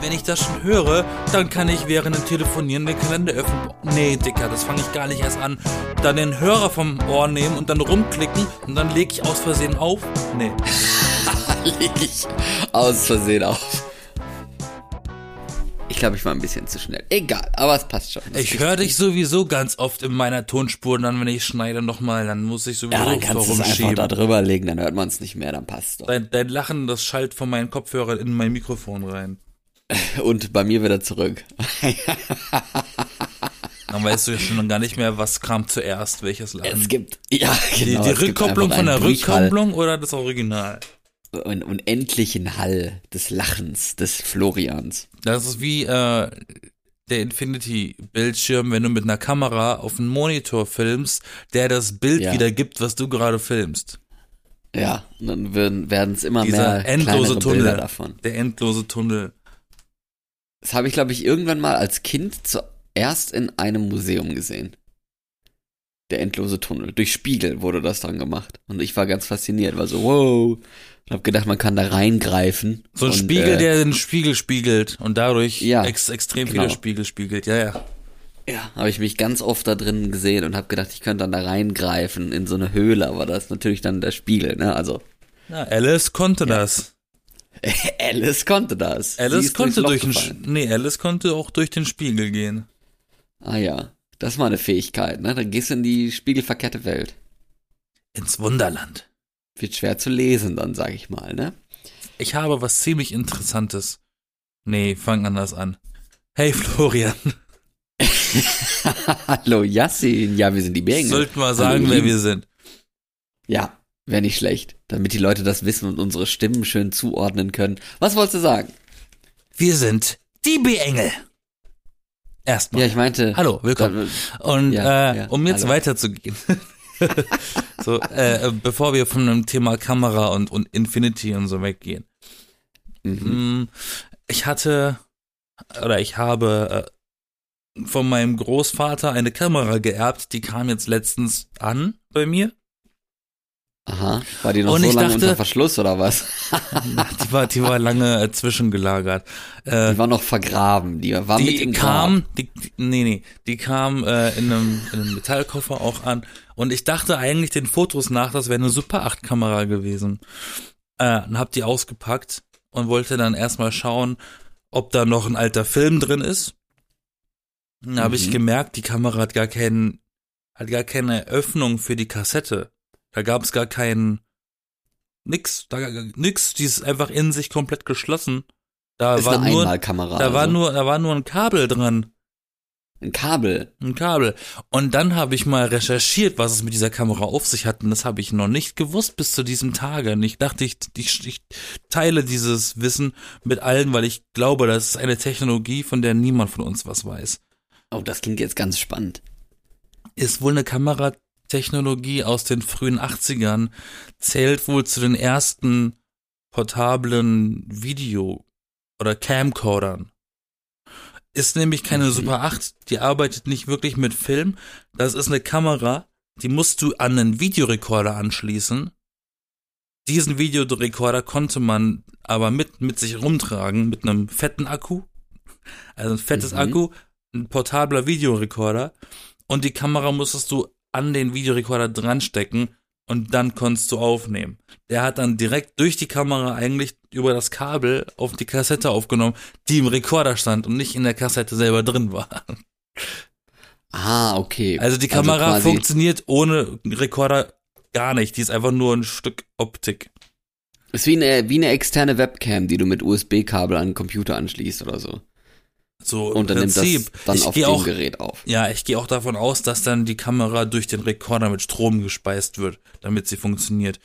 wenn ich das schon höre, dann kann ich während dem Telefonieren den Kalender öffnen. Nee, Dicker, das fange ich gar nicht erst an. Dann den Hörer vom Ohr nehmen und dann rumklicken und dann lege ich aus Versehen auf. Nee. lege ich aus Versehen auf. Ich glaube, ich war ein bisschen zu schnell. Egal, aber es passt schon. Das ich höre dich sowieso ganz oft in meiner Tonspur, dann wenn ich schneide nochmal, dann muss ich sowieso Ja, dann kannst es einfach da drüber legen, dann hört man es nicht mehr, dann passt doch. Dein, dein Lachen, das schallt von meinen Kopfhörern in mein Mikrofon rein. Und bei mir wieder zurück. Dann weißt du ja schon gar nicht mehr, was kam zuerst, welches Lachen. Es gibt, ja, genau. Die, die Rückkopplung von der Rückkopplung oder das Original? Einen unendlichen Hall des Lachens des Florians. Das ist wie äh, der Infinity-Bildschirm, wenn du mit einer Kamera auf einen Monitor filmst, der das Bild Ja. wiedergibt, was du gerade filmst. Ja, und dann werden es immer Dieser mehr endlose Tunnel. Davon. Der endlose Tunnel. Das habe ich, glaube ich, irgendwann mal als Kind zuerst in einem Museum gesehen. Der endlose Tunnel. Durch Spiegel wurde das dann gemacht. Und ich war ganz fasziniert, war so, wow. Und hab gedacht, man kann da reingreifen. So ein und, Spiegel, äh, der den Spiegel spiegelt und dadurch Ja, ex extrem genau. viele Spiegel spiegelt. Ja, ja. Ja, habe ich mich ganz oft da drin gesehen und habe gedacht, ich könnte dann da reingreifen in so eine Höhle, aber das ist natürlich dann der Spiegel, ne? Also ja Alice konnte das. Alice konnte das. Alice ist konnte durch den. Sch- nee, Alice konnte auch durch den Spiegel gehen. Ah ja, das war eine Fähigkeit, ne? Dann gehst du in die spiegelverkehrte Welt. Ins Wunderland. Wird schwer zu lesen dann, sag ich mal, ne? Ich habe was ziemlich Interessantes. Nee, fang anders an. Hey Florian, Hallo Yassin, ja, wir sind die Bärgen. sollten wir sagen, Hallo, wer wir sind. Ja, wäre nicht schlecht, damit die Leute das wissen und unsere Stimmen schön zuordnen können. Was wolltest du sagen? Wir sind die B-Engel. Erstmal. Ja, ich meinte. Hallo, willkommen. Und Ja, äh, ja, um jetzt hallo. weiterzugehen. so, äh, bevor wir von dem Thema Kamera und, und Infinity und so weggehen. Mhm. Mm, Ich hatte oder ich habe äh, von meinem Großvater eine Kamera geerbt, die kam jetzt letztens an bei mir. Aha, war die noch Und so lange dachte- unter Verschluss oder was? Die war, die war lange äh, zwischengelagert. Äh, Die war noch vergraben, die war mit die im kam, Grab. die, nee, nee, die kam äh, in, einem, in einem Metallkoffer auch an. Und ich dachte eigentlich den Fotos nach, das wäre eine Super 8 Kamera gewesen. Äh, und hab die ausgepackt und wollte dann erstmal schauen, ob da noch ein alter Film drin ist. Dann habe ich Mhm. gemerkt, die Kamera hat gar keinen, hat gar keine Öffnung für die Kassette. Da gab es gar keinen, nix, da nix, die ist einfach in sich komplett geschlossen. Da Ist war eine nur, Einmalkamera. da war also. nur, da war nur ein Kabel dran. ein Kabel. Ein Kabel. Und dann habe ich mal recherchiert, was es mit dieser Kamera auf sich hat. Und das habe ich noch nicht gewusst bis zu diesem Tage. Und ich dachte, ich, ich, ich teile dieses Wissen mit allen, weil ich glaube, das ist eine Technologie, von der niemand von uns was weiß. Oh, das klingt jetzt ganz spannend. Ist wohl eine Kameratechnologie aus den frühen 80ern, zählt wohl zu den ersten portablen Video- oder Camcodern. Ist nämlich keine. Super 8, die arbeitet nicht wirklich mit Film. Das ist eine Kamera, die musst du an einen Videorekorder anschließen. Diesen Videorekorder konnte man aber mit, mit sich rumtragen, mit einem fetten Akku. Also ein fettes Mhm. Akku, ein portabler Videorekorder. Und die Kamera musstest du an den Videorekorder dran stecken und dann konntest du aufnehmen. Der hat dann direkt durch die Kamera eigentlich über das Kabel auf die Kassette aufgenommen, die im Rekorder stand und nicht in der Kassette selber drin war. Ah, okay. Also die Kamera quasi- funktioniert ohne Rekorder gar nicht. Die ist einfach nur ein Stück Optik. Ist wie eine, wie eine externe Webcam, die du mit USB-Kabel an den Computer anschließt oder so. So Und dann Prinzip. nimmt das dann ich auf dem auch, Gerät auf. ja, ich gehe auch davon aus, dass dann die Kamera durch den Rekorder mit Strom gespeist wird, damit sie funktioniert.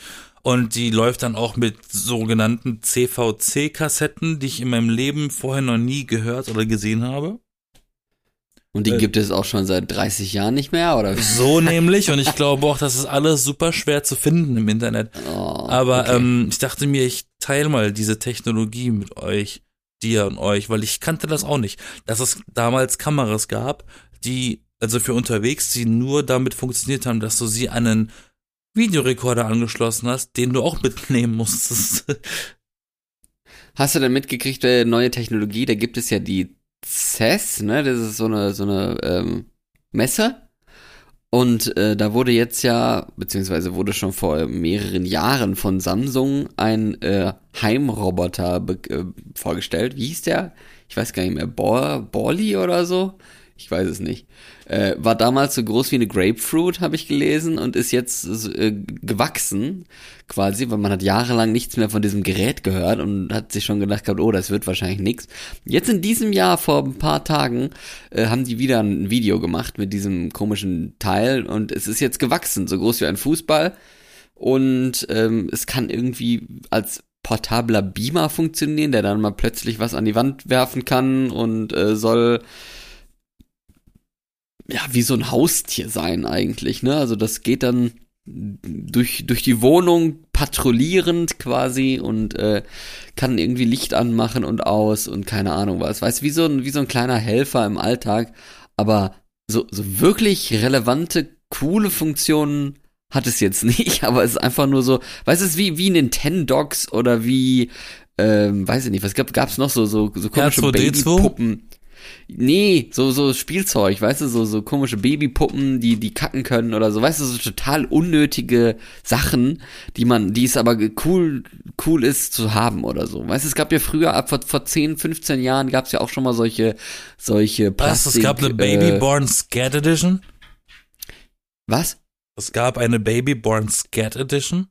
Und die läuft dann auch mit sogenannten CVC-Kassetten, die ich in meinem Leben vorher noch nie gehört oder gesehen habe. Und die Äh, gibt es auch schon seit 30 Jahren nicht mehr, oder? So nämlich. Und ich glaube auch, das ist alles super schwer zu finden im Internet. Oh, Aber okay. ähm, ich dachte mir, ich teile mal diese Technologie mit euch, dir und euch, weil ich kannte das auch nicht, dass es damals Kameras gab, die, also für unterwegs, die nur damit funktioniert haben, dass du sie einen Videorekorder angeschlossen hast, den du auch mitnehmen musstest. Hast du denn mitgekriegt, äh, neue Technologie? Da gibt es ja die CES, ne? Das ist so eine, so eine ähm, Messe. Und äh, da wurde jetzt ja, beziehungsweise wurde schon vor mehreren Jahren von Samsung ein äh, Heimroboter äh, vorgestellt. Wie hieß der? Ich weiß gar nicht mehr. Bor Borli oder so? Ich weiß es nicht. Äh, war damals so groß wie eine Grapefruit, habe ich gelesen, und ist jetzt äh, gewachsen, quasi, weil man hat jahrelang nichts mehr von diesem Gerät gehört und hat sich schon gedacht gehabt, oh, das wird wahrscheinlich nichts. Jetzt in diesem Jahr, vor ein paar Tagen, äh, haben die wieder ein Video gemacht mit diesem komischen Teil und es ist jetzt gewachsen, so groß wie ein Fußball. Und ähm, es kann irgendwie als portabler Beamer funktionieren, der dann mal plötzlich was an die Wand werfen kann und äh, soll ja, wie so ein Haustier sein eigentlich, ne? Also das geht dann durch, durch die Wohnung patrouillierend quasi und äh, kann irgendwie Licht anmachen und aus und keine Ahnung was. Weißt wie so ein, wie so ein kleiner Helfer im Alltag, aber so, so wirklich relevante, coole Funktionen hat es jetzt nicht, aber es ist einfach nur so, weißt du, es ist wie, wie Nintendogs oder wie, ähm, weiß ich nicht, was gab, gab's noch so, so, so komische Babypuppen. Nee, so, so Spielzeug, weißt du, so, so komische Babypuppen, die, die kacken können oder so, weißt du, so total unnötige Sachen, die man, die es aber cool, cool ist zu haben oder so. Weißt du, es gab ja früher, ab vor, vor 10, 15 Jahren gab es ja auch schon mal solche, solche Plastik. Was, es gab eine Babyborn äh, Scat Edition? Was? Es gab eine Babyborn Scat Edition?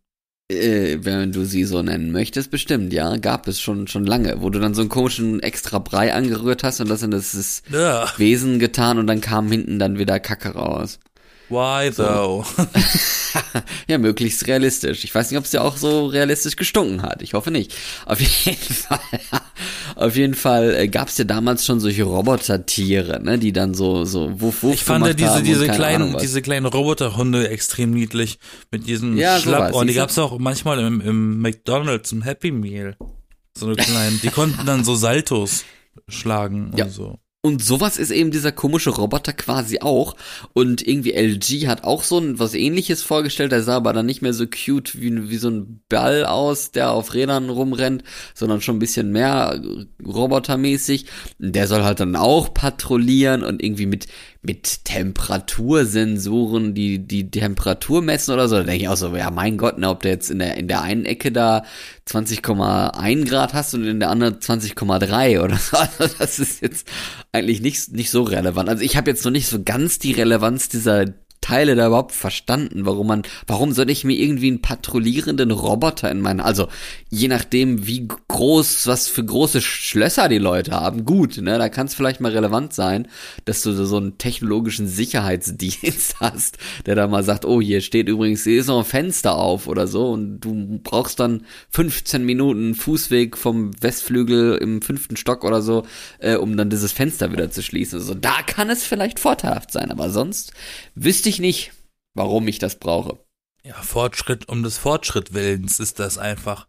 Äh, wenn du sie so nennen möchtest, bestimmt, ja. Gab es schon, schon lange, wo du dann so einen komischen extra Brei angerührt hast und das in das ja. Wesen getan und dann kam hinten dann wieder Kacke raus. Why though? ja, möglichst realistisch. Ich weiß nicht, ob es ja auch so realistisch gestunken hat. Ich hoffe nicht. Auf jeden Fall, auf jeden Fall äh, gab es ja damals schon solche Robotertiere, ne, die dann so so wuff wuff Ich fand ja diese diese kleinen diese kleinen Roboterhunde extrem niedlich mit diesen ja, Schlappohren. Die gab's auch manchmal im, im McDonald's im Happy Meal. So eine kleinen. die konnten dann so Saltos schlagen ja. und so. Und sowas ist eben dieser komische Roboter quasi auch. Und irgendwie LG hat auch so ein was ähnliches vorgestellt. Der sah aber dann nicht mehr so cute wie, wie so ein Ball aus, der auf Rädern rumrennt, sondern schon ein bisschen mehr robotermäßig. Der soll halt dann auch patrouillieren und irgendwie mit, mit Temperatursensoren die, die Temperatur messen oder so. Da denke ich auch so, ja mein Gott, ne, ob der jetzt in der, in der einen Ecke da 20,1 Grad hast und in der anderen 20,3 oder so. Also das ist jetzt eigentlich nicht, nicht so relevant. Also ich habe jetzt noch nicht so ganz die Relevanz dieser Teile da überhaupt verstanden, warum man, warum soll ich mir irgendwie einen patrouillierenden Roboter in meinen, also je nachdem, wie groß, was für große Schlösser die Leute haben, gut, ne, da kann es vielleicht mal relevant sein, dass du so einen technologischen Sicherheitsdienst hast, der da mal sagt, oh, hier steht übrigens, hier ist noch ein Fenster auf oder so und du brauchst dann 15 Minuten Fußweg vom Westflügel im fünften Stock oder so, äh, um dann dieses Fenster wieder zu schließen. Also da kann es vielleicht vorteilhaft sein, aber sonst wüsste ich nicht, warum ich das brauche. Ja, Fortschritt um des Fortschritt Willens ist das einfach.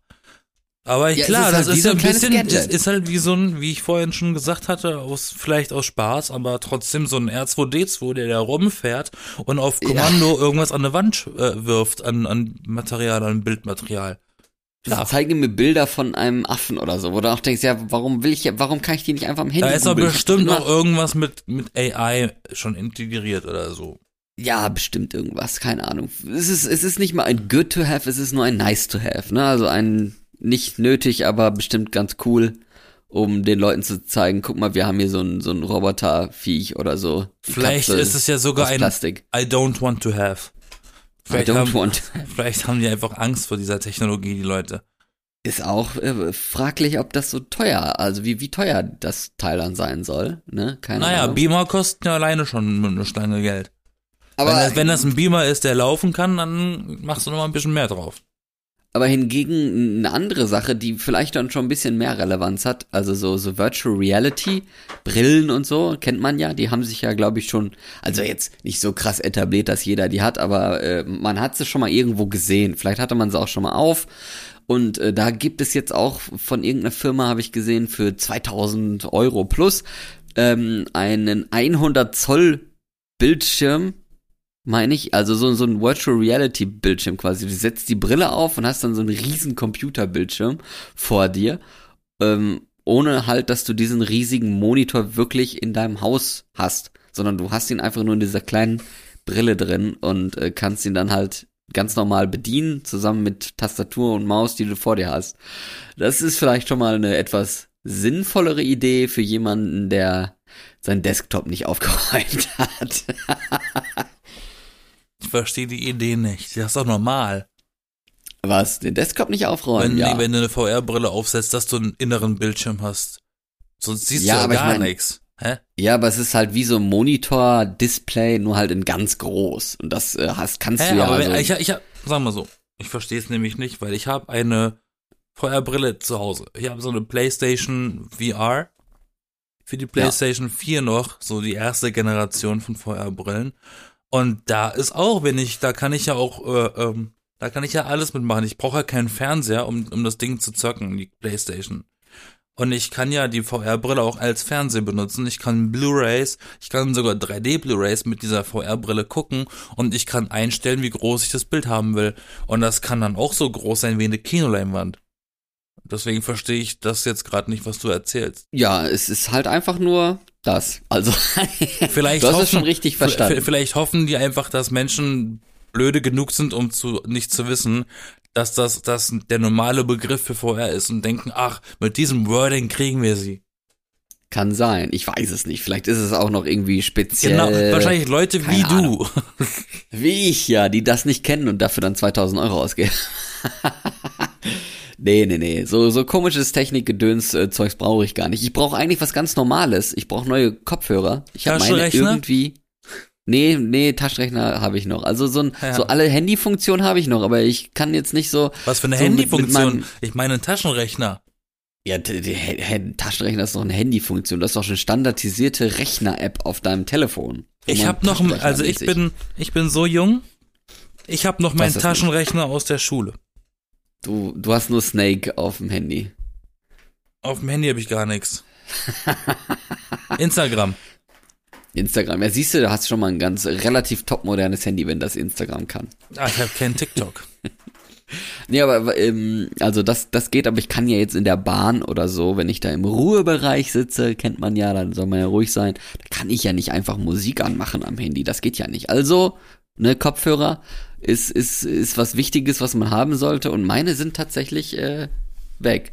Aber ja, klar, das halt ist ein bisschen, das ist halt wie so ein, wie ich vorhin schon gesagt hatte, aus, vielleicht aus Spaß, aber trotzdem so ein R2D2, der da rumfährt und auf Kommando ja. irgendwas an der Wand äh, wirft, an, an Material, an Bildmaterial. Klar. Zeige mir Bilder von einem Affen oder so, wo du auch denkst, ja, warum will ich, warum kann ich die nicht einfach am Handy Da ist doch bestimmt noch irgendwas mit, mit AI schon integriert oder so. Ja, bestimmt irgendwas, keine Ahnung. Es ist, es ist nicht mal ein good to have, es ist nur ein nice to have, ne? Also ein nicht nötig, aber bestimmt ganz cool, um den Leuten zu zeigen, guck mal, wir haben hier so ein, so ein Roboterviech oder so. Vielleicht Kapsel ist es ja sogar ein Plastik. I don't want to have. Vielleicht I don't haben, want. Vielleicht haben die einfach Angst vor dieser Technologie, die Leute. Ist auch äh, fraglich, ob das so teuer, also wie, wie teuer das Teil dann sein soll, ne? Keine naja, Ahnung. Beamer kosten ja alleine schon eine Stange Geld. Aber wenn das, wenn das ein Beamer ist, der laufen kann, dann machst du noch mal ein bisschen mehr drauf. Aber hingegen eine andere Sache, die vielleicht dann schon ein bisschen mehr Relevanz hat, also so, so Virtual Reality, Brillen und so, kennt man ja, die haben sich ja, glaube ich, schon, also jetzt nicht so krass etabliert, dass jeder die hat, aber äh, man hat sie schon mal irgendwo gesehen. Vielleicht hatte man sie auch schon mal auf. Und äh, da gibt es jetzt auch von irgendeiner Firma, habe ich gesehen, für 2000 Euro plus ähm, einen 100 Zoll Bildschirm meine ich, also so, so ein Virtual Reality Bildschirm quasi. Du setzt die Brille auf und hast dann so einen riesen Computerbildschirm vor dir ähm, ohne halt, dass du diesen riesigen Monitor wirklich in deinem Haus hast, sondern du hast ihn einfach nur in dieser kleinen Brille drin und äh, kannst ihn dann halt ganz normal bedienen, zusammen mit Tastatur und Maus, die du vor dir hast. Das ist vielleicht schon mal eine etwas sinnvollere Idee für jemanden, der seinen Desktop nicht aufgeräumt hat. Ich verstehe die Idee nicht. Das ist doch normal. Was? Den Desktop nicht aufräumen? Wenn, ja. wenn du eine VR-Brille aufsetzt, dass du einen inneren Bildschirm hast. Sonst siehst Ja, du aber ja ich gar mein- nichts. Hä? ja, aber es ist halt wie so ein Monitor-Display, nur halt in ganz groß. Und das äh, hast, kannst Hä, du ja aber also, ich, ich hab, sag mal so, ich verstehe es nämlich nicht, weil ich habe eine VR-Brille zu Hause. Ich habe so eine PlayStation VR für die PlayStation 4 noch, so die erste Generation von VR-Brillen. Und da ist auch, wenn ich, da kann ich ja auch, äh, ähm, da kann ich ja alles mitmachen. Ich brauche ja keinen Fernseher, um, um das Ding zu zocken, die PlayStation. Und ich kann ja die VR-Brille auch als Fernseher benutzen. Ich kann Blu-rays, ich kann sogar 3D-Blu-rays mit dieser VR-Brille gucken und ich kann einstellen, wie groß ich das Bild haben will. Und das kann dann auch so groß sein wie eine Kinoleinwand. Deswegen verstehe ich das jetzt gerade nicht, was du erzählst. ja, es ist halt einfach nur das. Also, Vielleicht du hast hoffen, es schon richtig verstanden. Vielleicht hoffen die einfach, dass Menschen blöde genug sind, um zu nicht zu wissen, dass das, das der normale Begriff für VR ist und denken, ach, mit diesem Wording kriegen wir sie. Kann sein. Ich weiß es nicht. Vielleicht ist es auch noch irgendwie speziell. Genau, wahrscheinlich Leute wie keine du. Wie ich ja, die das nicht kennen und dafür dann 2000 Euro ausgeben. nee, nee, nee. So, so komisches Technikgedöns äh, Zeugs brauche ich gar nicht. Ich brauche eigentlich was ganz Normales. Ich brauche neue Kopfhörer. Ich habe meine Taschenrechner? irgendwie. Nee, nee, Taschenrechner habe ich noch. Also so ein, Ja. so alle Handyfunktionen habe ich noch, aber ich kann jetzt nicht so. Was für eine so Handyfunktion? Ich meine einen Taschenrechner. Ja, Taschenrechner ist doch eine Handyfunktion. Das ist doch schon standardisierte Rechner-App auf deinem Telefon. Ich habe noch, also ich bin, ich bin so jung. Ich habe noch meinen Taschenrechner aus der Schule. Du, du hast nur Snake auf dem Handy. Auf dem Handy habe ich gar nichts. Instagram. Instagram. Ja, siehst du, da hast du schon mal ein ganz relativ topmodernes Handy, wenn das Instagram kann. Ah, ich habe keinen TikTok. Nee, aber ähm, also das, das geht, aber ich kann ja jetzt in der Bahn oder so, wenn ich da im Ruhebereich sitze, kennt man ja, dann soll man ja ruhig sein, da kann ich ja nicht einfach Musik anmachen am Handy. Das geht ja nicht. Also, ne, Kopfhörer ist, ist, ist was Wichtiges, was man haben sollte. Und meine sind tatsächlich äh, weg.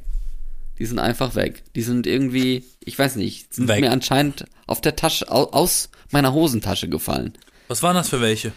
Die sind einfach weg. Die sind irgendwie, ich weiß nicht, sind Weg. mir anscheinend auf der Tasche, au, aus meiner Hosentasche gefallen. Was waren das für welche?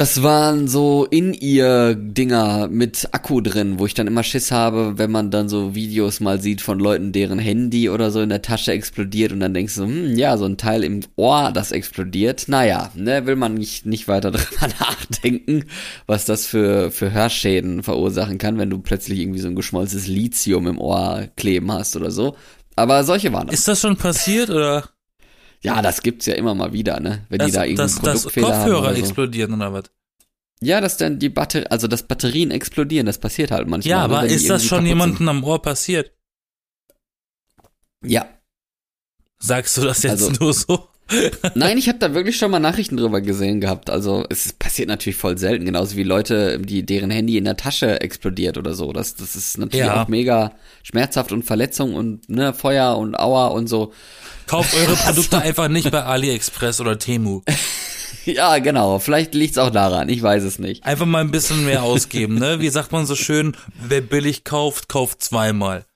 Das waren so In-Ear-Dinger mit Akku drin, wo ich dann immer Schiss habe, wenn man dann so Videos mal sieht von Leuten, deren Handy oder so in der Tasche explodiert und dann denkst du, hm, ja, so ein Teil im Ohr, das explodiert. Naja, ne, will man nicht, nicht weiter drüber nachdenken, was das für, für Hörschäden verursachen kann, wenn du plötzlich irgendwie so ein geschmolzenes Lithium im Ohr kleben hast oder so. Aber solche waren das. Ist das schon passiert oder Ja, das gibt's ja immer mal wieder, ne? Wenn dass, die da irgendwie dass, dass Produktfehler haben Kopfhörer oder so. explodieren oder was? Ja, dass dann die Batterie, also dass Batterien explodieren, das passiert halt manchmal. Ja, ne, aber die ist das schon jemandem am Ohr passiert? Ja. Sagst du das jetzt Also- nur so? Nein, ich habe da wirklich schon mal Nachrichten drüber gesehen gehabt. Also es passiert natürlich voll selten, genauso wie Leute, die deren Handy in der Tasche explodiert oder so. Das, das ist natürlich Ja. auch mega schmerzhaft und Verletzung und ne, Feuer und Aua und so. Kauft eure Produkte einfach nicht bei AliExpress oder Temu. Ja, genau. Vielleicht liegt's auch daran. Ich weiß es nicht. Einfach mal ein bisschen mehr ausgeben, ne? Wie sagt man so schön, wer billig kauft, kauft zweimal.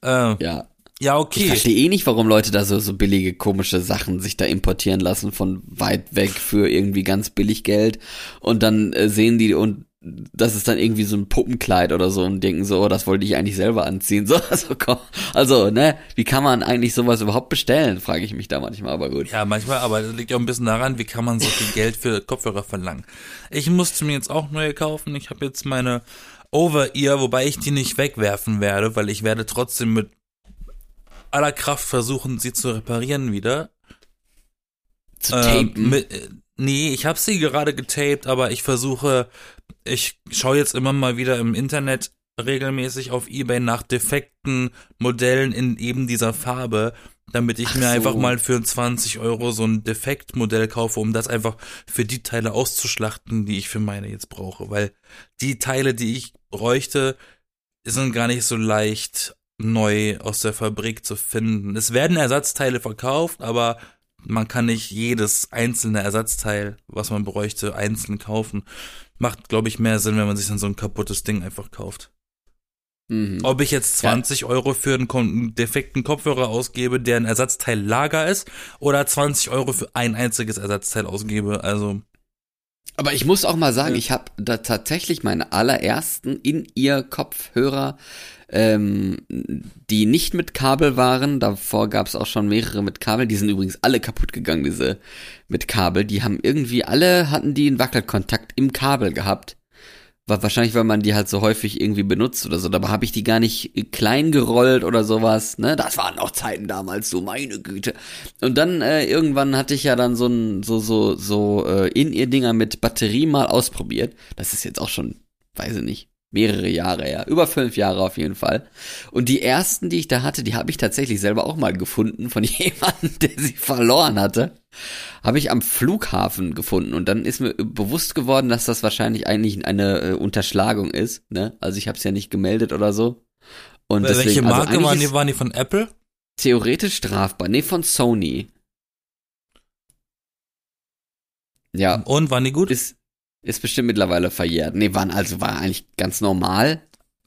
Äh, Ja. Ja, Ich okay. verstehe eh nicht, warum Leute da so, so billige, komische Sachen sich da importieren lassen von weit weg für irgendwie ganz billig Geld. Und dann äh, sehen die und das ist dann irgendwie so ein Puppenkleid oder so und denken so, oh, das wollte ich eigentlich selber anziehen. So, also, komm, also, ne, wie kann man eigentlich sowas überhaupt bestellen, frage ich mich da manchmal, aber gut. Ja, manchmal, aber das liegt ja auch ein bisschen daran, wie kann man so viel Geld für Kopfhörer verlangen. Ich musste mir jetzt auch neue kaufen. Ich habe jetzt meine Over-Ear, wobei ich die nicht wegwerfen werde, weil ich werde trotzdem mit aller Kraft versuchen, sie zu reparieren wieder. Zu Ähm, tapen. mit, äh, nee, ich habe sie gerade getaped, aber ich versuche, ich schaue jetzt immer mal wieder im Internet regelmäßig auf eBay nach defekten Modellen in eben dieser Farbe, damit ich Ach mir so. einfach mal für 20 Euro so ein Defektmodell kaufe, um das einfach für die Teile auszuschlachten, die ich für meine jetzt brauche, weil die Teile, die ich bräuchte, sind gar nicht so leicht neu aus der Fabrik zu finden. Es werden Ersatzteile verkauft, aber man kann nicht jedes einzelne Ersatzteil, was man bräuchte, einzeln kaufen. Macht, glaube ich, mehr Sinn, wenn man sich dann so ein kaputtes Ding einfach kauft. Mhm. Ob ich jetzt 20 Euro für einen defekten Kopfhörer ausgebe, der ein Ersatzteil Lager ist, oder 20 Euro für ein einziges Ersatzteil ausgebe. Also, Aber ich muss auch mal sagen, Ja. ich habe da tatsächlich meine allerersten in ihr Kopfhörer, ähm, die nicht mit Kabel waren. Davor gab es auch schon mehrere mit Kabel. Die sind übrigens alle kaputt gegangen, diese mit Kabel. Die haben irgendwie alle hatten die einen Wackelkontakt im Kabel gehabt. War wahrscheinlich, weil man die halt so häufig irgendwie benutzt oder so. Dabei habe ich die gar nicht klein gerollt oder sowas. Ne, das waren auch Zeiten damals so, meine Güte. Und dann äh, irgendwann hatte ich ja dann so ein so so so äh, in ihr Dinger mit Batterie mal ausprobiert. Das ist jetzt auch schon, weiß ich nicht, mehrere Jahre her, über fünf Jahre auf jeden Fall. Und die ersten, die ich da hatte, die habe ich tatsächlich selber auch mal gefunden von jemandem, der sie verloren hatte. Habe ich am Flughafen gefunden und dann ist mir bewusst geworden, dass das wahrscheinlich eigentlich eine äh, Unterschlagung ist. Ne? Also ich habe es ja nicht gemeldet oder so. Und deswegen, welche also Marke eigentlich waren die? Waren die von Apple? theoretisch strafbar. Nee, von Sony. Ja, Und waren die gut? ist, ist bestimmt mittlerweile verjährt. Nee, waren also war eigentlich ganz normal.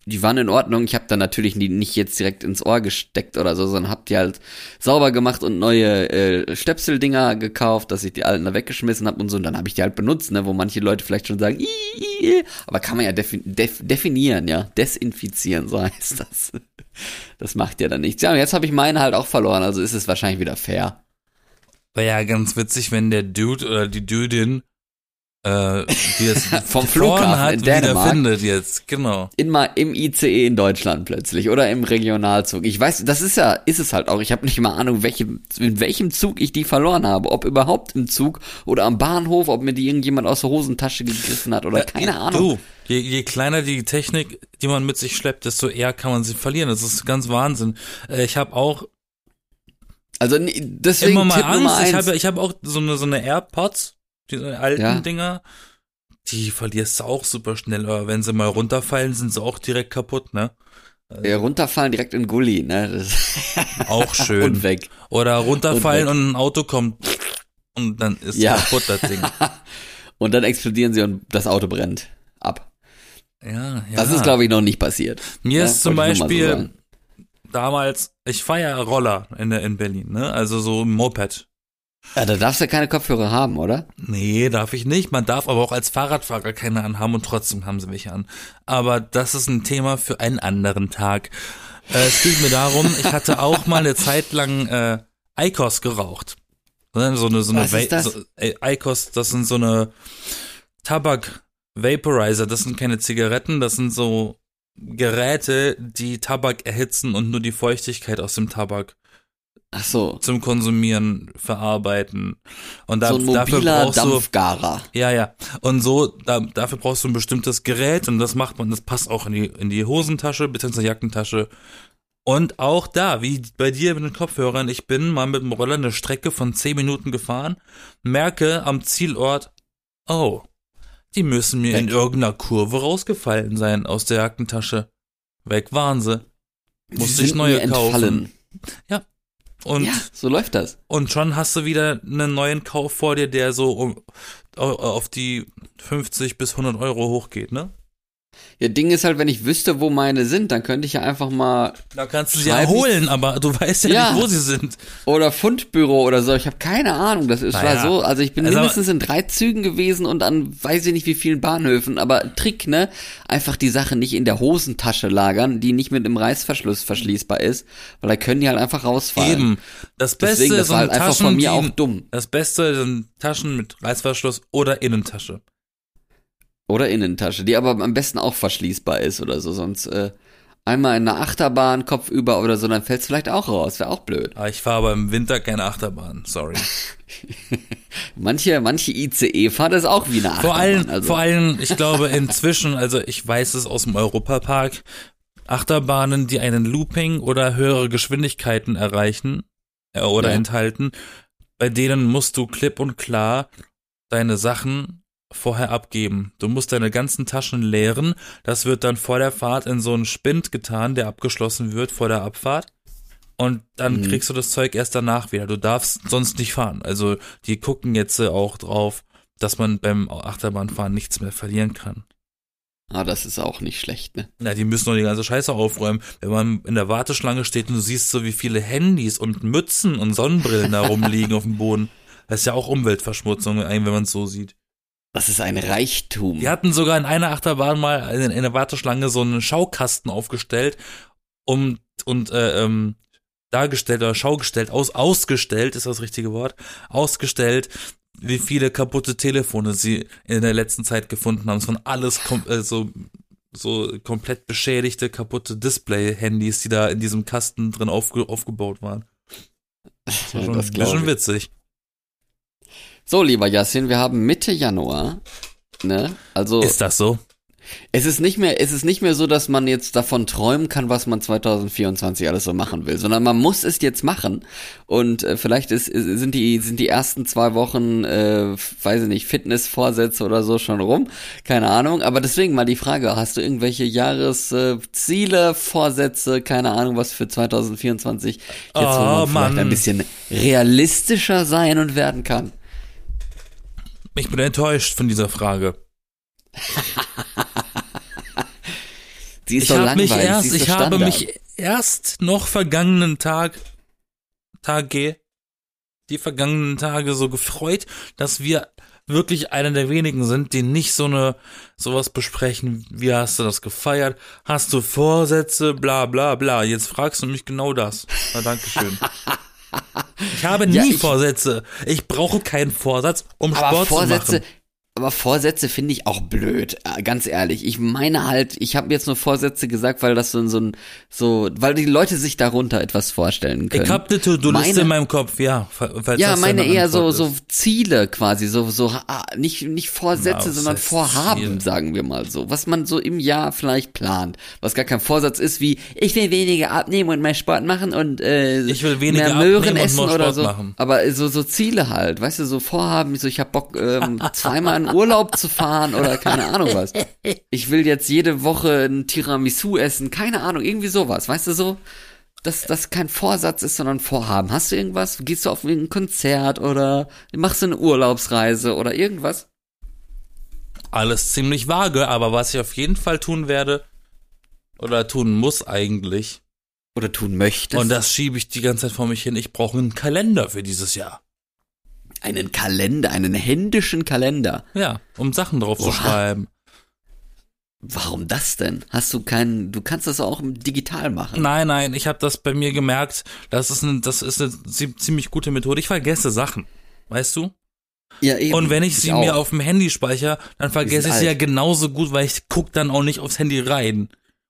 Die waren in Ordnung. Ich habe dann natürlich die nicht jetzt direkt ins Ohr gesteckt oder so, sondern hab die halt sauber gemacht und neue äh, Stöpseldinger gekauft, dass ich die alten da weggeschmissen habe und so. Und dann habe ich die halt benutzt, ne, wo manche Leute vielleicht schon sagen, "Ih, ih, ih." aber kann man ja defi def definieren, ja, desinfizieren, so heißt das. Das macht ja dann nichts. Ja, und jetzt habe ich meine halt auch verloren, also ist es wahrscheinlich wieder fair. Wäre ja ganz witzig, wenn der Dude oder die Dudin äh, die es Vom Flughafen hat, in Dänemark. findet jetzt, genau. in mal im ICE in Deutschland plötzlich oder im Regionalzug. Ich weiß, das ist ja, ist es halt auch. Ich habe nicht mal Ahnung, welche, in welchem Zug ich die verloren habe. Ob überhaupt im Zug oder am Bahnhof, ob mir die irgendjemand aus der Hosentasche gegriffen hat oder keine Ahnung. Du, je, je kleiner die Technik, die man mit sich schleppt, desto eher kann man sie verlieren. Das ist ganz Wahnsinn. Äh, Ich habe auch Also deswegen immer mal Tipp Nummer Angst. Ich eins. habe ich hab auch so eine, so eine AirPods, diese alten Ja. Dinger. Die verlierst du auch super schnell, aber wenn sie mal runterfallen, sind sie auch direkt kaputt, ne? ja, runterfallen direkt in Gully, ne? Das Auch schön. und weg. Oder runterfallen Und und, ein Auto kommt und dann ist Ja. kaputt das Ding. Und dann explodieren sie und das Auto brennt ab. Ja, ja. Das ist, glaube ich, noch nicht passiert. Mir Ja, ist zum so Beispiel sagen. damals, ich fahre ja Roller in, der- in Berlin, ne? Also so ein Moped. Ja, da darfst du keine Kopfhörer haben, oder? Nee, darf ich nicht. Man darf aber auch als Fahrradfahrer keine anhaben und trotzdem haben sie welche an. Aber das ist ein Thema für einen anderen Tag. Äh, es geht mir darum, ich hatte auch mal eine Zeit lang äh, Icos geraucht. So eine, so eine das? So, Icos, das sind so eine Tabak Vaporizer, das sind keine Zigaretten, das sind so Geräte, die Tabak erhitzen und nur die Feuchtigkeit aus dem Tabak Ach so. zum Konsumieren verarbeiten. Und da, so ein dafür mobiler brauchst du Dampfgarer. ja, ja. Und so, da, dafür brauchst du ein bestimmtes Gerät und das macht man, das passt auch in die, in die Hosentasche bzw. Jackentasche. Und auch da, wie bei dir mit den Kopfhörern, ich bin mal mit dem Roller eine Strecke von 10 Minuten gefahren, merke am Zielort, oh, die müssen mir in Weg. irgendeiner Kurve rausgefallen sein aus der Jackentasche. Weg waren sie. Musste ich neue kaufen. entfallen. Und ja, so läuft das. und schon hast du wieder einen neuen Kauf vor dir, der so um, au- auf die 50 bis 100 Euro hochgeht, ne? Ja, Ding ist halt, wenn ich wüsste, wo meine sind, dann könnte ich ja einfach mal Da kannst du sie ja holen, aber du weißt ja, Ja. nicht, wo sie sind. oder Fundbüro oder so. Ich habe keine Ahnung. Das ist Naja. war so. Also ich bin Also- mindestens in drei Zügen gewesen und an weiß ich nicht wie vielen Bahnhöfen. Aber Trick, ne? Einfach die Sache nicht in der Hosentasche lagern, die nicht mit dem Reißverschluss verschließbar ist, weil da können die halt einfach rausfallen. Eben. Das Beste Deswegen, das war halt einfach Taschen, von mir die, auch dumm. Das Beste sind Taschen mit Reißverschluss oder Innentasche. Oder Innentasche, die aber am besten auch verschließbar ist oder so. Sonst äh, einmal in einer Achterbahn, Kopf über oder so, dann fällt's vielleicht auch raus. Wäre auch blöd. Aber ich fahre aber im Winter keine Achterbahn, sorry. Manche, manche ICE-Fahrt ist auch wie eine Achterbahn. Vor allem, also. vor allem, ich glaube inzwischen, also ich weiß es aus dem Europapark, Achterbahnen, die einen Looping oder höhere Geschwindigkeiten erreichen äh, oder Ja. enthalten, bei denen musst du klipp und klar deine Sachen vorher abgeben. Du musst deine ganzen Taschen leeren. Das wird dann vor der Fahrt in so einen Spind getan, der abgeschlossen wird vor der Abfahrt. Und dann Mhm. kriegst du das Zeug erst danach wieder. Du darfst sonst nicht fahren. Also die gucken jetzt auch drauf, dass man beim Achterbahnfahren nichts mehr verlieren kann. Ah, das ist auch nicht schlecht, ne? Na, die müssen doch die ganze Scheiße aufräumen. Wenn man in der Warteschlange steht und du siehst so, wie viele Handys und Mützen und Sonnenbrillen da rumliegen auf dem Boden. Das ist ja auch Umweltverschmutzung, wenn man es so sieht. Das ist ein Reichtum. Die hatten sogar in einer Achterbahn mal in, in der Warteschlange so einen Schaukasten aufgestellt, um und äh, ähm, dargestellt oder schaugestellt, aus, ausgestellt, ist das richtige Wort, ausgestellt, wie viele kaputte Telefone sie in der letzten Zeit gefunden haben. Es waren alles äh, so, so komplett beschädigte, kaputte Display-Handys, die da in diesem Kasten drin aufge aufgebaut waren. Das war schon das ich. witzig. So, lieber Yassin, wir haben Mitte Januar. Ne? Also Ist das so? es ist nicht mehr, es ist nicht mehr so, dass man jetzt davon träumen kann, was man 2024 alles so machen will, sondern man muss es jetzt machen. Und äh, vielleicht ist, sind die sind die ersten zwei Wochen, äh, weiß ich nicht, Fitnessvorsätze oder so schon rum, keine Ahnung. Aber deswegen mal die Frage: Hast du irgendwelche Jahresziele, äh, Vorsätze, keine Ahnung, was für 2024 jetzt wo Oh, man vielleicht ein bisschen realistischer sein und werden kann? Ich bin enttäuscht von dieser Frage. Sie ist ich so habe langweilig. mich erst, ich so habe Standard. mich erst noch vergangenen Tag, Tage, die vergangenen Tage so gefreut, dass wir wirklich einer der wenigen sind, die nicht so eine sowas besprechen. Wie hast du das gefeiert? Hast du Vorsätze? Bla bla bla. Jetzt fragst du mich genau das. Na, Dankeschön. Ich habe nie Ja, ich- Vorsätze. Ich brauche keinen Vorsatz, um Sport Vorsätze, zu machen. Aber Vorsätze finde ich auch blöd, äh, ganz ehrlich. Ich meine halt, ich habe jetzt nur Vorsätze gesagt, weil das so, so ein, so, weil die Leute sich darunter etwas vorstellen können. Ich habe eine To-Do-Liste in meinem Kopf, ja. ja, meine eher so, Antwort so ist. Ziele quasi, so, so, ah, nicht, nicht Vorsätze, Na, sondern Vorhaben, Ziel? sagen wir mal so. Was man so im Jahr vielleicht plant. Was gar kein Vorsatz ist, wie, ich will weniger abnehmen und mehr Sport machen und, äh, Ich will weniger mehr Möhren essen oder so. machen. Aber so, so Ziele halt, weißt du, so Vorhaben, so, ich hab Bock, ähm, zweimal in Urlaub zu fahren oder keine Ahnung was. Ich will jetzt jede Woche ein Tiramisu essen, keine Ahnung, irgendwie sowas, weißt du so? Dass das kein Vorsatz ist, sondern Vorhaben. Hast du irgendwas? Gehst du auf irgendein Konzert oder machst du eine Urlaubsreise oder irgendwas? alles ziemlich vage, aber was ich auf jeden Fall tun werde oder tun muss eigentlich, Oder tun möchtest? und das schiebe ich die ganze Zeit vor mich hin, ich brauche einen Kalender für dieses Jahr. Einen Kalender, einen händischen Kalender. Ja, um Sachen drauf zu Oha. schreiben. Warum das denn? Hast du keinen, du kannst das auch digital machen. Nein, nein, ich habe das bei mir gemerkt, das ist, eine, das ist eine zie- ziemlich gute Methode. Ich vergesse Sachen, weißt du? Ja, eben. Und wenn ich sie auch. mir auf dem Handy speichere, dann vergesse ich sie ja alt. genauso gut, weil ich guck dann auch nicht aufs Handy rein.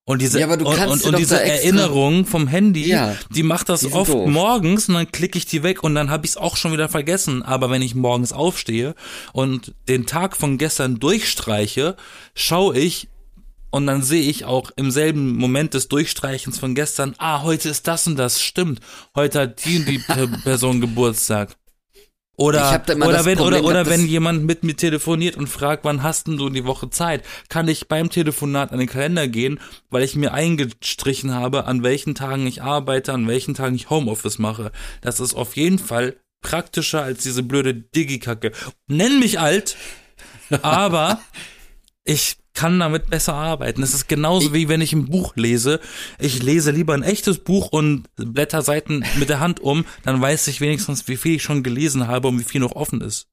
Und diese, Ja, und, und, diese Erinnerung vom Handy, Ja, die macht das die oft doof. morgens und dann klicke ich die weg und dann habe ich es auch schon wieder vergessen. Aber wenn ich morgens aufstehe und den Tag von gestern durchstreiche, schaue ich und dann sehe ich auch im selben Moment des Durchstreichens von gestern, ah, heute ist das und das, stimmt. Heute hat die und die Per- Person Geburtstag. Oder, oder wenn, Problem oder, oder wenn jemand mit mir telefoniert und fragt, wann hast denn du die Woche Zeit, kann ich beim Telefonat an den Kalender gehen, weil ich mir eingestrichen habe, an welchen Tagen ich arbeite, an welchen Tagen ich Homeoffice mache. Das ist auf jeden Fall praktischer als diese blöde Digi-Kacke. Nenn mich alt, aber ich kann damit besser arbeiten. Es ist genauso wie wenn ich ein Buch lese. Ich lese lieber ein echtes Buch und blätter Seiten mit der Hand um, dann weiß ich wenigstens, wie viel ich schon gelesen habe und wie viel noch offen ist.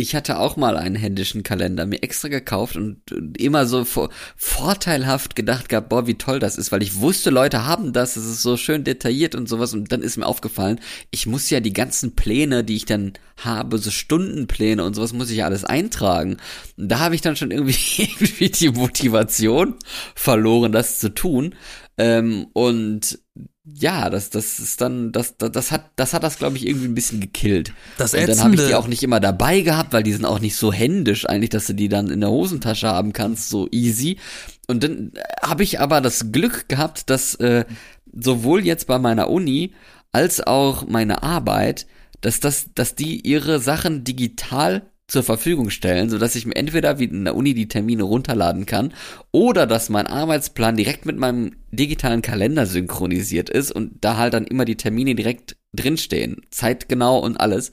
Ich hatte auch mal einen händischen Kalender mir extra gekauft und immer so vor, vorteilhaft gedacht gehabt, boah, wie toll das ist, weil ich wusste, Leute haben das, es ist so schön detailliert und sowas und dann ist mir aufgefallen, ich muss ja die ganzen Pläne, die ich dann habe, so Stundenpläne und sowas muss ich ja alles eintragen. Und da habe ich dann schon irgendwie, irgendwie die Motivation verloren, das zu tun. Ähm, und ja, das, das ist dann, das, das, das hat, das hat das, glaube ich, irgendwie ein bisschen gekillt. Das Und dann habe ich die auch nicht immer dabei gehabt, weil die sind auch nicht so händisch eigentlich, dass du die dann in der Hosentasche haben kannst, so easy. Und dann äh, habe ich aber das Glück gehabt, dass äh, sowohl jetzt bei meiner Uni als auch meine Arbeit, dass das, dass die ihre Sachen digital zur Verfügung stellen, sodass ich mir entweder wie in der Uni die Termine runterladen kann oder dass mein Arbeitsplan direkt mit meinem digitalen Kalender synchronisiert ist und da halt dann immer die Termine direkt drinstehen, zeitgenau und alles.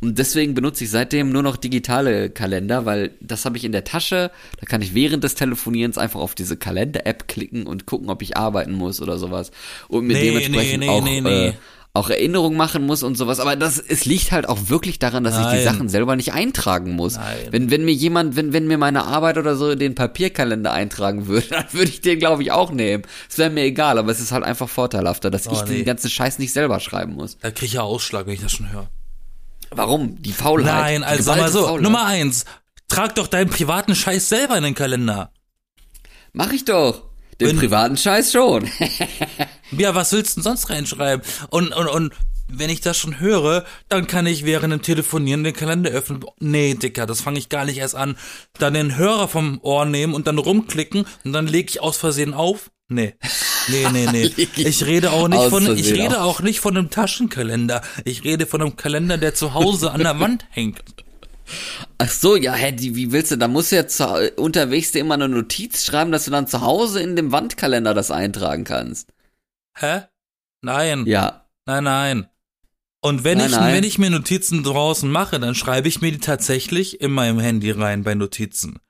Und deswegen benutze ich seitdem nur noch digitale Kalender, weil das habe ich in der Tasche. Da kann ich während des Telefonierens einfach auf diese Kalender-App klicken und gucken, ob ich arbeiten muss oder sowas. Und mir Nee, dementsprechend nee, nee, auch, nee, nee. Äh, auch Erinnerungen machen muss und sowas. Aber das, es liegt halt auch wirklich daran, dass ich Nein. die Sachen selber nicht eintragen muss. Nein. Wenn, wenn mir jemand, wenn, wenn mir meine Arbeit oder so in den Papierkalender eintragen würde, dann würde ich den, glaube ich, auch nehmen. Es wäre mir egal, aber es ist halt einfach vorteilhafter, dass Oh, ich nee. den ganzen Scheiß nicht selber schreiben muss. Da krieg ich ja Ausschlag, wenn ich das schon höre. Warum? Die Faulheit. Nein, also sag mal so, Faulheit. Nummer eins, trag doch deinen privaten Scheiß selber in den Kalender. Mach ich doch. Den Wenn- privaten Scheiß schon. Ja, was willst du denn sonst reinschreiben? Und, und, und wenn ich das schon höre, dann kann ich während dem Telefonieren den Kalender öffnen. Nee, Dicker, das fange ich gar nicht erst an. Dann den Hörer vom Ohr nehmen und dann rumklicken und dann lege ich aus Versehen auf. Nee. Nee, nee, nee. Ich rede auch nicht von, ich rede auch nicht von einem Taschenkalender. Ich rede von einem Kalender, der zu Hause an der Wand hängt. Ach so, ja, hä, die, wie willst du, da musst du ja zu, unterwegs dir immer eine Notiz schreiben, dass du dann zu Hause in dem Wandkalender das eintragen kannst. Hä? Nein. Ja. Nein, nein. Und wenn Nein, ich, nein. wenn ich mir Notizen draußen mache, dann schreibe ich mir die tatsächlich in meinem Handy rein bei Notizen.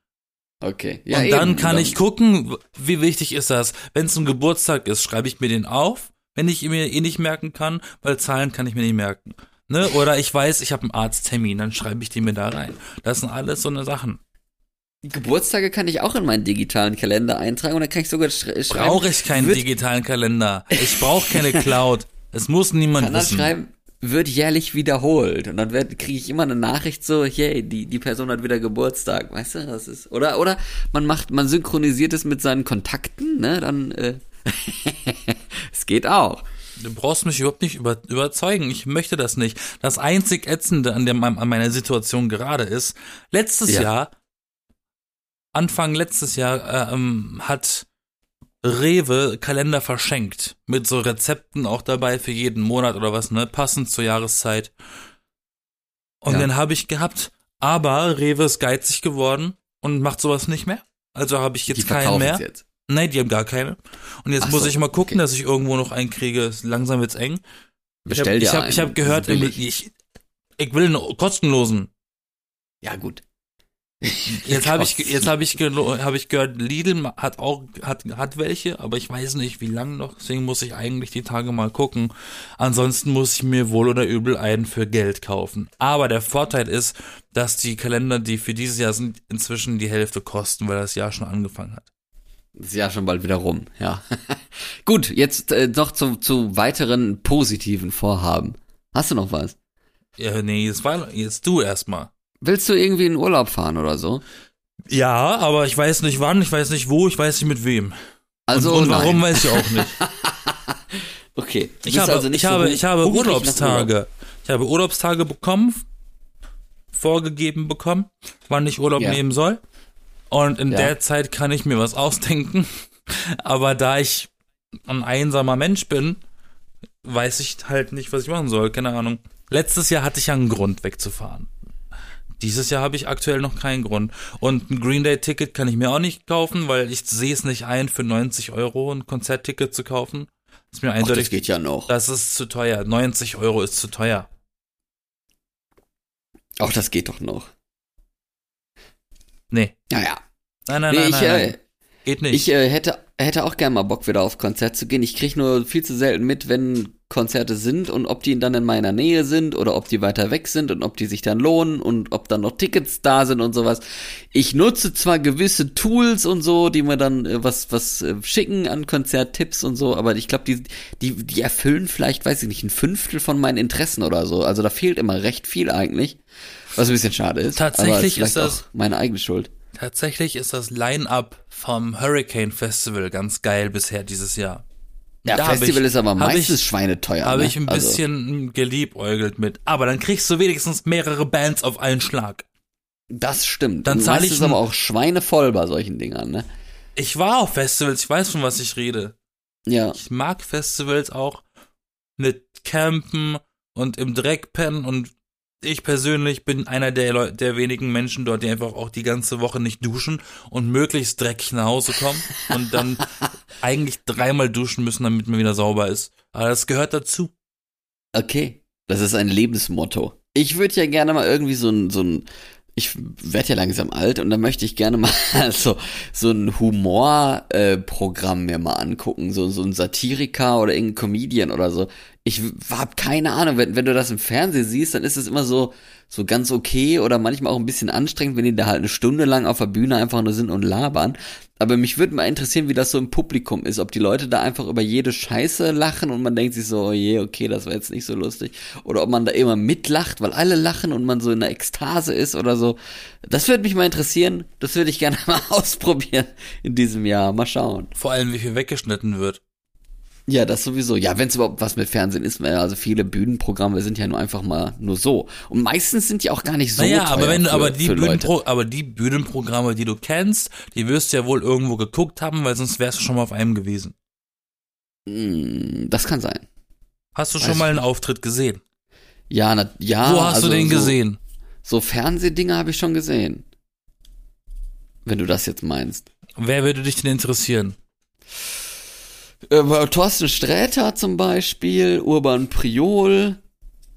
Okay. Ja, und dann eben. kann ich gucken, wie wichtig ist das. Wenn es ein Geburtstag ist, schreibe ich mir den auf, wenn ich ihn mir eh nicht merken kann, weil Zahlen kann ich mir nicht merken. Ne? Oder ich weiß, ich habe einen Arzttermin, dann schreibe ich die mir da rein. Das sind alles so eine Sachen. Geburtstage kann ich auch in meinen digitalen Kalender eintragen und dann kann ich sogar sch schreiben. Brauche ich keinen digitalen Kalender. Ich brauche keine Cloud. Es muss niemand kann dann wissen. schreiben, wird jährlich wiederholt. Und dann kriege ich immer eine Nachricht so, yay, die, die Person hat wieder Geburtstag. Weißt du, das ist. Oder, oder man macht, man synchronisiert es mit seinen Kontakten, ne? Dann, äh, es geht auch. Du brauchst mich überhaupt nicht über, überzeugen. Ich möchte das nicht. Das einzig Ätzende an, dem, an meiner Situation gerade ist, letztes Ja. Jahr, Anfang letztes Jahr, äh, ähm, hat Rewe Kalender verschenkt. Mit so Rezepten auch dabei für jeden Monat oder was, ne? Passend zur Jahreszeit. Und Ja. den habe ich gehabt. Aber Rewe ist geizig geworden und macht sowas nicht mehr. Also habe ich jetzt keinen mehr. jetzt. Nein, die haben gar keine. Und jetzt Ach muss so, ich mal gucken, okay. dass ich irgendwo noch einen kriege. Langsam wird's eng. Bestell ich dir hab, einen. ich habe gehört, ist im, billig. ich, ich will einen kostenlosen. Ja, gut. Jetzt habe ich jetzt habe ich hab ich gehört, Lidl hat auch hat hat welche, aber ich weiß nicht, wie lang noch. Deswegen muss ich eigentlich die Tage mal gucken. Ansonsten muss ich mir wohl oder übel einen für Geld kaufen. Aber der Vorteil ist, dass die Kalender, die für dieses Jahr sind, inzwischen die Hälfte kosten, weil das Jahr schon angefangen hat. Ist ja schon bald wieder rum, ja. Gut, jetzt äh, noch zu, zu weiteren positiven Vorhaben. Hast du noch was? Ja, nee, jetzt war jetzt du erstmal. Willst du irgendwie in Urlaub fahren oder so? Ja, aber ich weiß nicht wann, ich weiß nicht wo, ich weiß nicht mit wem. Also und, und warum weiß ich auch nicht. Okay. Ich habe, also ich so habe, ich habe nach Urlaub. Urlaubstage. Ich habe Urlaubstage bekommen, vorgegeben bekommen, wann ich Urlaub Ja. nehmen soll. Und in Ja. der Zeit kann ich mir was ausdenken. Aber da ich ein einsamer Mensch bin, weiß ich halt nicht, was ich machen soll. Keine Ahnung. Letztes Jahr hatte ich ja einen Grund wegzufahren. Dieses Jahr habe ich aktuell noch keinen Grund. Und ein Green Day Ticket kann ich mir auch nicht kaufen, weil ich sehe es nicht ein, für 90 Euro ein Konzertticket zu kaufen. Ist mir Ach, eindeutig das geht ja noch. das ist zu teuer. 90 Euro ist zu teuer. Auch das geht doch noch. Nee. Naja. Nein, nein, Nee, nein, ich, nein, äh, nein. Geht nicht. Ich äh, hätte, hätte auch gern mal Bock, wieder auf Konzert zu gehen. Ich krieg nur viel zu selten mit, wenn Konzerte sind und ob die dann in meiner Nähe sind oder ob die weiter weg sind und ob die sich dann lohnen und ob dann noch Tickets da sind und sowas. Ich nutze zwar gewisse Tools und so, die mir dann äh, was, was äh, schicken an Konzerttipps und so, aber ich glaube, die, die, die erfüllen vielleicht, weiß ich nicht, ein Fünftel von meinen Interessen oder so. Also da fehlt immer recht viel eigentlich. Was ein bisschen schade ist. Tatsächlich ist das- meine eigene Schuld. Tatsächlich ist das Line-Up vom Hurricane Festival ganz geil bisher dieses Jahr. Ja, Da Festival ich- ist aber meistens ich- schweineteuer. Habe ne? ich ein Also- bisschen geliebäugelt mit. Aber dann kriegst du wenigstens mehrere Bands auf einen Schlag. Das stimmt. Dann Und zahl meistens ich ist aber auch schweinevoll bei solchen Dingern, ne? Ich war auf Festivals, ich weiß, von was ich rede. Ja. Ich mag Festivals auch mit Campen und im Dreck pennen und ich persönlich bin einer der, Leu der wenigen Menschen dort, die einfach auch die ganze Woche nicht duschen und möglichst dreckig nach Hause kommen und dann eigentlich dreimal duschen müssen, damit man wieder sauber ist. Aber das gehört dazu. Okay, das ist ein Lebensmotto. Ich würde ja gerne mal irgendwie so ein, so ein ich werde ja langsam alt und da möchte ich gerne mal so, so ein Humorprogramm äh, mir mal angucken, so, so ein Satiriker oder irgendein Comedian oder so. Ich habe keine Ahnung, wenn, wenn du das im Fernsehen siehst, dann ist es immer so, so ganz okay oder manchmal auch ein bisschen anstrengend, wenn die da halt eine Stunde lang auf der Bühne einfach nur sind und labern. Aber mich würde mal interessieren, wie das so im Publikum ist, ob die Leute da einfach über jede Scheiße lachen und man denkt sich so, oh je, okay, das war jetzt nicht so lustig. Oder ob man da immer mitlacht, weil alle lachen und man so in einer Ekstase ist oder so. Das würde mich mal interessieren. Das würde ich gerne mal ausprobieren in diesem Jahr. Mal schauen. Vor allem, wie viel weggeschnitten wird. Ja, das sowieso. Ja, wenn es überhaupt was mit Fernsehen ist, also viele Bühnenprogramme sind ja nur einfach mal nur so. Und meistens sind die auch gar nicht so naja, teuer aber wenn du, für, aber die. Bühnenpro aber die Bühnenprogramme, die du kennst, die wirst du ja wohl irgendwo geguckt haben, weil sonst wärst du schon mal auf einem gewesen. Hm, Das kann sein. Hast du Weiß schon mal einen Auftritt gesehen? Ja, na, ja. Wo hast also du den so, gesehen? So Fernsehdinger habe ich schon gesehen. Wenn du das jetzt meinst. Wer würde dich denn interessieren? Äh, Thorsten Sträter zum Beispiel, Urban Priol,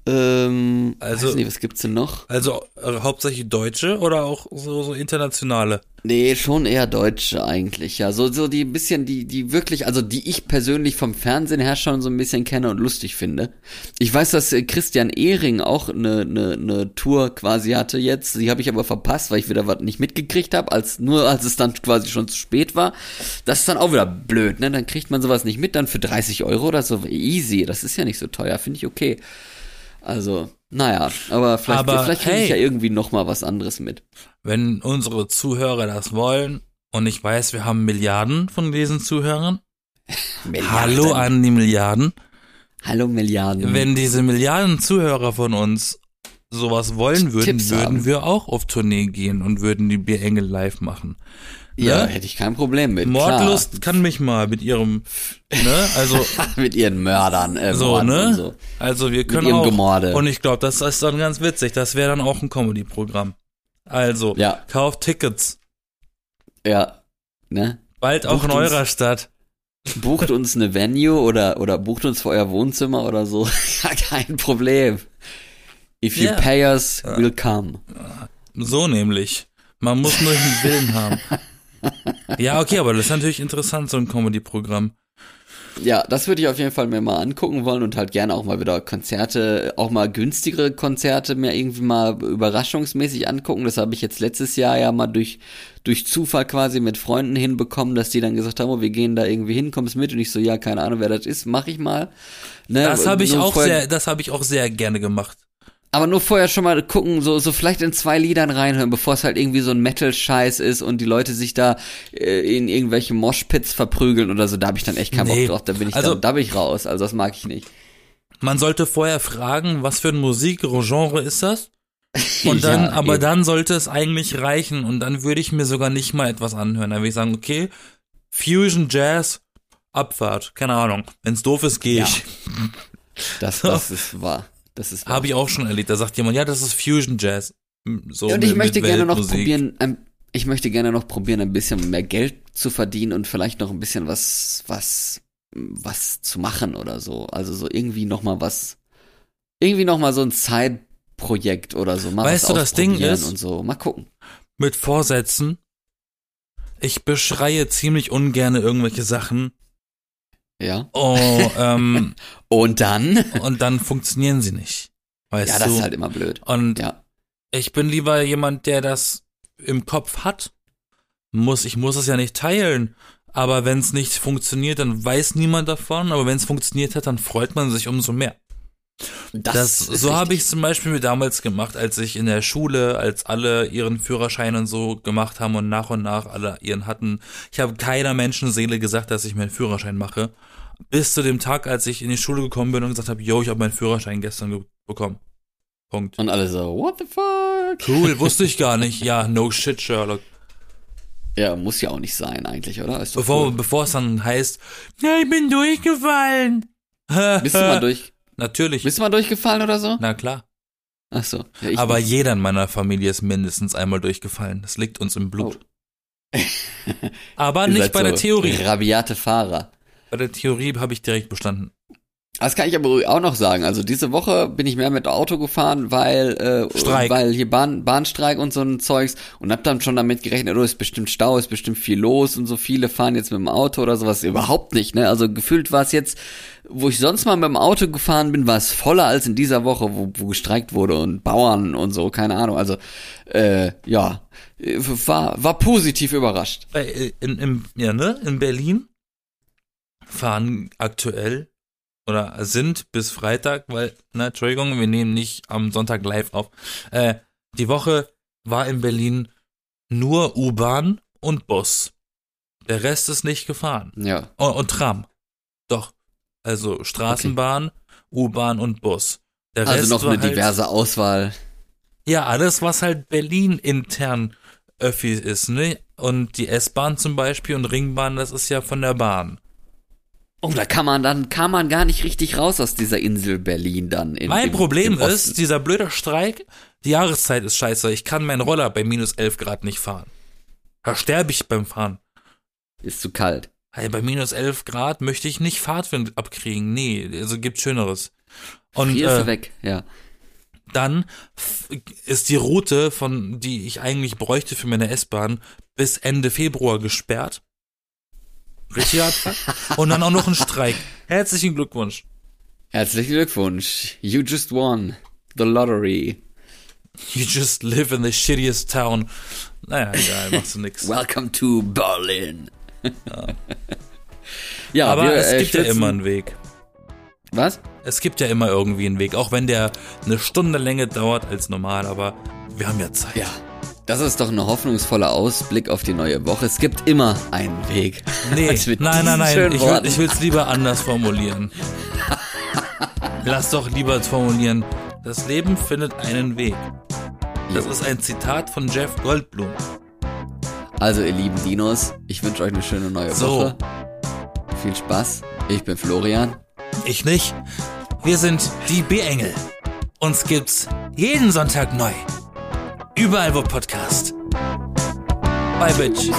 ähm, Also- weiß nicht, was gibt's denn noch? Also äh, hauptsächlich Deutsche oder auch so, so internationale? Nee, schon eher Deutsche eigentlich, ja. So, so die bisschen, die, die wirklich, also die ich persönlich vom Fernsehen her schon so ein bisschen kenne und lustig finde. Ich weiß, dass äh, Christian Ehring auch eine, eine, eine Tour quasi hatte jetzt. Die habe ich aber verpasst, weil ich wieder was nicht mitgekriegt habe, als nur als es dann quasi schon zu spät war. Das ist dann auch wieder blöd, ne? Dann kriegt man sowas nicht mit, dann für 30 Euro oder so. Easy, das ist ja nicht so teuer, finde ich okay. Also, naja, aber vielleicht, Aber vielleicht kriege ich ja irgendwie noch mal was anderes mit. Wenn unsere Zuhörer das wollen und ich weiß, wir haben Milliarden von diesen Zuhörern. Hallo Milliarden. an die Milliarden. Hallo Milliarden. Wenn diese Milliarden Zuhörer von uns sowas wollen würden, Tipps würden haben. wir auch auf Tournee gehen und würden die Bierengel live machen. Ja, ne? hätte ich kein Problem mit. Mordlust kann mich mal mit ihrem, ne, also Klar. mit ihren Mördern, äh, so, Morden ne? und so. Also wir können ihrem auch. Gemorde. Und ich glaube, das ist dann ganz witzig. Das wäre dann auch ein Comedy-Programm. Also, Ja. kauft Tickets. Ja, ne? Bald auch Bucht in uns- eurer Stadt. Bucht uns eine Venue oder, oder bucht uns für euer Wohnzimmer oder so. kein Problem. If you Ja. pay us, we'll come. So nämlich. Man muss nur den Willen haben. Ja, okay, aber das ist natürlich interessant, so ein Comedy-Programm. Ja, das würde ich auf jeden Fall mir mal angucken wollen und halt gerne auch mal wieder Konzerte, auch mal günstigere Konzerte mir irgendwie mal überraschungsmäßig angucken. Das habe ich jetzt letztes Jahr ja mal durch, durch Zufall quasi mit Freunden hinbekommen, dass die dann gesagt haben, oh, wir gehen da irgendwie hin, kommst mit? Und ich so, ja, keine Ahnung, wer das ist, mach ich mal. Ne, Das habe ich auch sehr, das habe ich auch sehr gerne gemacht. Aber nur vorher schon mal gucken, so, so vielleicht in zwei Liedern reinhören, bevor es halt irgendwie so ein Metal-Scheiß ist und die Leute sich da äh, in irgendwelche Moshpits verprügeln oder so. Da habe ich dann echt keinen Nee, Bock drauf. Da bin ich also- dann, da bin ich raus. Also das mag ich nicht. Man sollte vorher fragen, was für ein Musikgenre ist das? Und dann, Ja, aber eben. dann sollte es eigentlich reichen und dann würde ich mir sogar nicht mal etwas anhören. Dann würde ich sagen, okay, Fusion Jazz, Abfahrt, keine Ahnung. Wenn's doof ist, gehe Ja. ich. Das, das ist wahr. Das ist. Habe ich auch schon erlebt. Da sagt jemand, ja, das ist Fusion Jazz. So und ich mit- möchte mit gerne noch probieren, ähm, ich möchte gerne noch probieren, ein bisschen mehr Geld zu verdienen und vielleicht noch ein bisschen was, was, was zu machen oder so. Also so irgendwie noch mal was, irgendwie noch mal so ein Zeitprojekt oder so. Mal Weißt du, das Ding ist- und so. Mal gucken. mit Vorsätzen. Ich beschreie ziemlich ungern irgendwelche Sachen. Ja. Oh, ähm, Und dann? und dann funktionieren sie nicht. Weißt ja, das du? ist halt immer blöd. und Ja. ich bin lieber jemand, der das im Kopf hat. Muss, ich muss es ja nicht teilen. Aber wenn es nicht funktioniert, dann weiß niemand davon. Aber wenn es funktioniert hat, dann freut man sich umso mehr. Das, ist so habe ich zum Beispiel mir damals gemacht, als ich in der Schule, als alle ihren Führerschein und so gemacht haben und nach und nach alle ihren hatten. Ich habe keiner Menschenseele gesagt, dass ich meinen Führerschein mache. Bis zu dem Tag, als ich in die Schule gekommen bin und gesagt habe, yo, ich habe meinen Führerschein gestern ge- bekommen. Punkt. Und alle so, what the fuck? Cool, wusste ich gar nicht. Ja, no shit, Sherlock. Ja, muss ja auch nicht sein eigentlich, oder? Bevor, cool. bevor es dann heißt, ja, ich bin durchgefallen. Bist du mal durch, Natürlich. bist du mal durchgefallen oder so? Na klar. Ach so. Ja, Aber nicht. jeder in meiner Familie ist mindestens einmal durchgefallen. Das liegt uns im Blut. Aber Ihr nicht bei der so Theorie. Rabiate Fahrer. Bei der Theorie habe ich direkt bestanden. Das kann ich aber auch noch sagen. Also diese Woche bin ich mehr mit Auto gefahren, weil äh, Streik. weil hier Bahn, Bahnstreik und so ein Zeugs und hab dann schon damit gerechnet, oh, ist bestimmt Stau, ist bestimmt viel los und so viele fahren jetzt mit dem Auto oder sowas. Überhaupt nicht, ne? Also gefühlt war es jetzt, wo ich sonst mal mit dem Auto gefahren bin, war es voller als in dieser Woche, wo, wo gestreikt wurde und Bauern und so, keine Ahnung. Also äh, ja, äh, war war positiv überrascht. Äh, in, in, ja, ne? in Berlin fahren aktuell oder sind bis Freitag, weil, na, Entschuldigung, wir nehmen nicht am Sonntag live auf. Äh, die Woche war in Berlin nur U-Bahn und Bus. Der Rest ist nicht gefahren. Ja. Und, und Tram. Doch. Also Straßenbahn, U-Bahn und Bus. Der Also Rest noch eine halt, diverse Auswahl. Ja, alles, was halt Berlin intern Öffi ist, ne? Und die S-Bahn zum Beispiel und Ringbahn, das ist ja von der Bahn. Oh, da kann man dann kam man gar nicht richtig raus aus dieser Insel Berlin dann. In, Mein im, Problem im ist, dieser blöde Streik, die Jahreszeit ist scheiße. Ich kann meinen Roller bei minus 11 Grad nicht fahren. Da sterbe ich beim Fahren. ist zu kalt. Hey, bei minus 11 Grad möchte ich nicht Fahrtwind abkriegen. Nee, also gibt Schöneres. Und Frierst du äh, weg, ja. dann ist die Route, von die ich eigentlich bräuchte für meine S-Bahn, bis Ende Februar gesperrt. Richtig Abfuck. Und dann auch noch ein Streik. Herzlichen Glückwunsch. Herzlichen Glückwunsch. You just won the lottery. You just live in the shittiest town. Naja, egal, machst du nix. Welcome to Berlin. Ja, Aber wir, es äh, gibt ja immer einen Weg. Was? Es gibt ja immer irgendwie einen Weg, auch wenn der eine Stunde länger dauert als normal, aber wir haben ja Zeit. Ja. Das ist doch ein hoffnungsvoller Ausblick auf die neue Woche. Es gibt immer einen Weg. Nee, nein, nein, nein, ich will ich will's lieber anders formulieren. Lass doch lieber formulieren, das Leben findet einen Weg. Das ist ein Zitat von Jeff Goldblum. Also, ihr lieben Dinos, ich wünsche euch eine schöne neue So. Woche. Viel Spaß. Ich bin Florian. Ich nicht. Wir sind die B-Engel. Uns gibt's jeden Sonntag neu. Überall wo Podcast. Bye, Bitch.